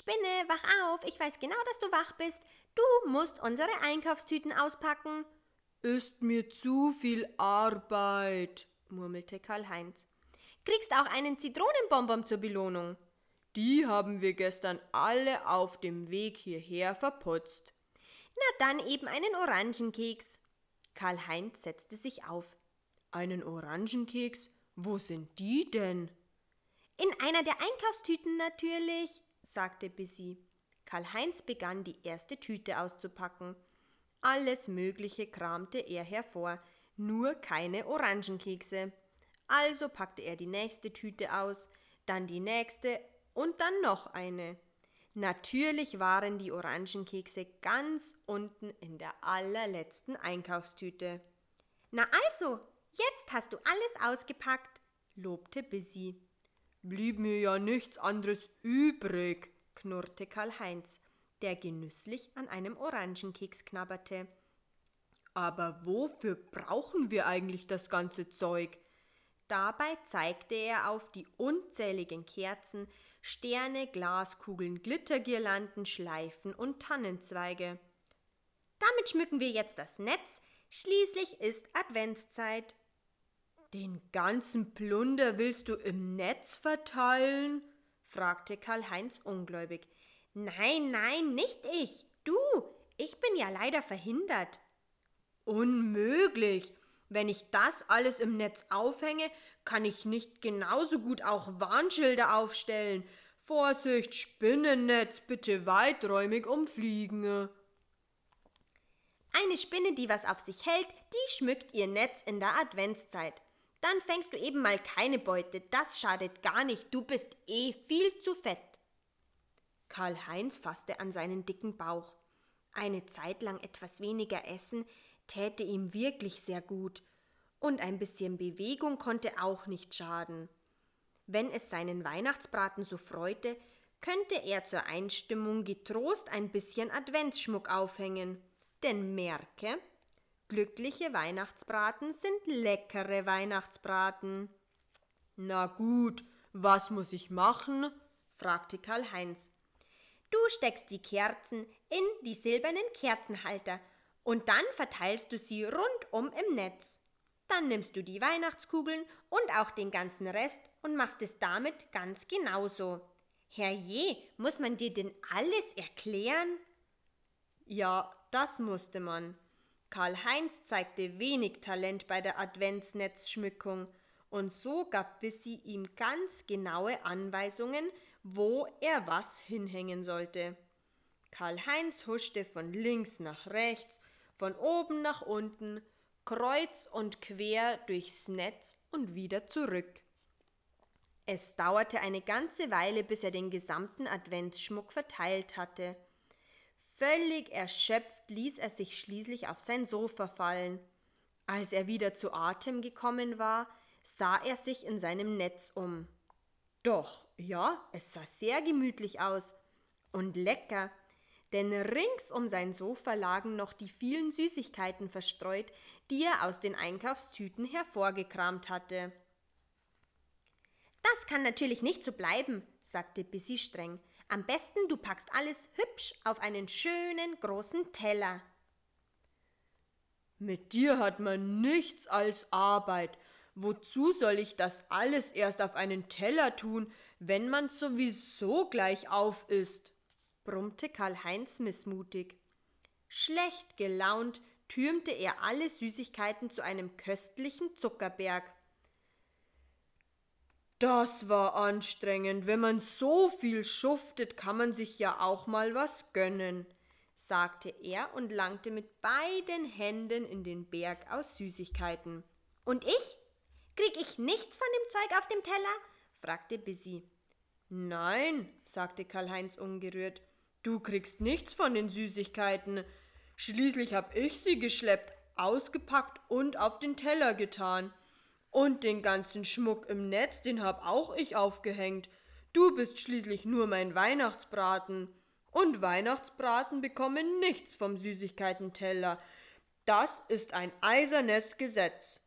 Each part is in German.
Spinne, wach auf, ich weiß genau, dass du wach bist. Du musst unsere Einkaufstüten auspacken. Ist mir zu viel Arbeit, murmelte Karl-Heinz. Kriegst auch einen Zitronenbonbon zur Belohnung. Die haben wir gestern alle auf dem Weg hierher verputzt. Na dann eben einen Orangenkeks. Karl-Heinz setzte sich auf. Einen Orangenkeks? Wo sind die denn? In einer der Einkaufstüten natürlich, sagte Bissy. Karl-Heinz begann die erste Tüte auszupacken. Alles Mögliche kramte er hervor, nur keine Orangenkekse. Also packte er die nächste Tüte aus, dann die nächste und dann noch eine. Natürlich waren die Orangenkekse ganz unten in der allerletzten Einkaufstüte. Na also, jetzt hast du alles ausgepackt, lobte Bissy. Blieb mir ja nichts anderes übrig, knurrte Karl-Heinz, der genüsslich an einem Orangenkeks knabberte. Aber wofür brauchen wir eigentlich das ganze Zeug? Dabei zeigte er auf die unzähligen Kerzen, Sterne, Glaskugeln, Glittergirlanden, Schleifen und Tannenzweige. Damit schmücken wir jetzt das Netz, schließlich ist Adventszeit. Den ganzen Plunder willst du im Netz verteilen? fragte Karl-Heinz ungläubig. Nein, nein, nicht ich. Du, ich bin ja leider verhindert. Unmöglich. Wenn ich das alles im Netz aufhänge, kann ich nicht genauso gut auch Warnschilder aufstellen. Vorsicht, Spinnennetz, bitte weiträumig umfliegen. Eine Spinne, die was auf sich hält, die schmückt ihr Netz in der Adventszeit. Dann fängst du eben mal keine Beute, das schadet gar nicht, du bist eh viel zu fett. Karl-Heinz fasste an seinen dicken Bauch. Eine Zeit lang etwas weniger essen täte ihm wirklich sehr gut, und ein bisschen Bewegung konnte auch nicht schaden. Wenn es seinen Weihnachtsbraten so freute, könnte er zur Einstimmung getrost ein bisschen Adventsschmuck aufhängen. Denn merke, glückliche Weihnachtsbraten sind leckere Weihnachtsbraten. Na gut, was muss ich machen? fragte Karl Heinz. Du steckst die Kerzen in die silbernen Kerzenhalter und dann verteilst du sie rundum im Netz. Dann nimmst du die Weihnachtskugeln und auch den ganzen Rest und machst es damit ganz genauso. Herrje, muss man dir denn alles erklären? Ja, das musste man. Karl-Heinz zeigte wenig Talent bei der Adventsnetzschmückung, und so gab Bissy ihm ganz genaue Anweisungen, wo er was hinhängen sollte. Karl-Heinz huschte von links nach rechts, von oben nach unten, kreuz und quer durchs Netz und wieder zurück. Es dauerte eine ganze Weile, bis er den gesamten Adventsschmuck verteilt hatte. Völlig erschöpft ließ er sich schließlich auf sein Sofa fallen. Als er wieder zu Atem gekommen war, sah er sich in seinem Netz um. Doch, ja, es sah sehr gemütlich aus und lecker, denn rings um sein Sofa lagen noch die vielen Süßigkeiten verstreut, die er aus den Einkaufstüten hervorgekramt hatte. Das kann natürlich nicht so bleiben, sagte Bissy streng. Am besten du packst alles hübsch auf einen schönen großen Teller. Mit dir hat man nichts als Arbeit. Wozu soll ich das alles erst auf einen Teller tun, wenn man sowieso gleich auf ist? brummte Karl-Heinz missmutig. Schlecht gelaunt türmte er alle Süßigkeiten zu einem köstlichen Zuckerberg. Das war anstrengend. Wenn man so viel schuftet, kann man sich ja auch mal was gönnen, sagte er und langte mit beiden Händen in den Berg aus Süßigkeiten. Und ich? Krieg ich nichts von dem Zeug auf dem Teller? fragte Bissy. Nein, sagte Karl-Heinz ungerührt. Du kriegst nichts von den Süßigkeiten. Schließlich hab ich sie geschleppt, ausgepackt und auf den Teller getan. Und den ganzen Schmuck im Netz, den hab auch ich aufgehängt. Du bist schließlich nur mein Weihnachtsbraten. Und Weihnachtsbraten bekommen nichts vom Süßigkeitenteller. Das ist ein eisernes Gesetz.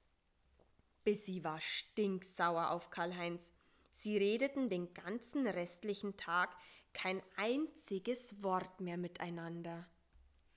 Bissy war stinksauer auf Karl-Heinz. Sie redeten den ganzen restlichen Tag kein einziges Wort mehr miteinander.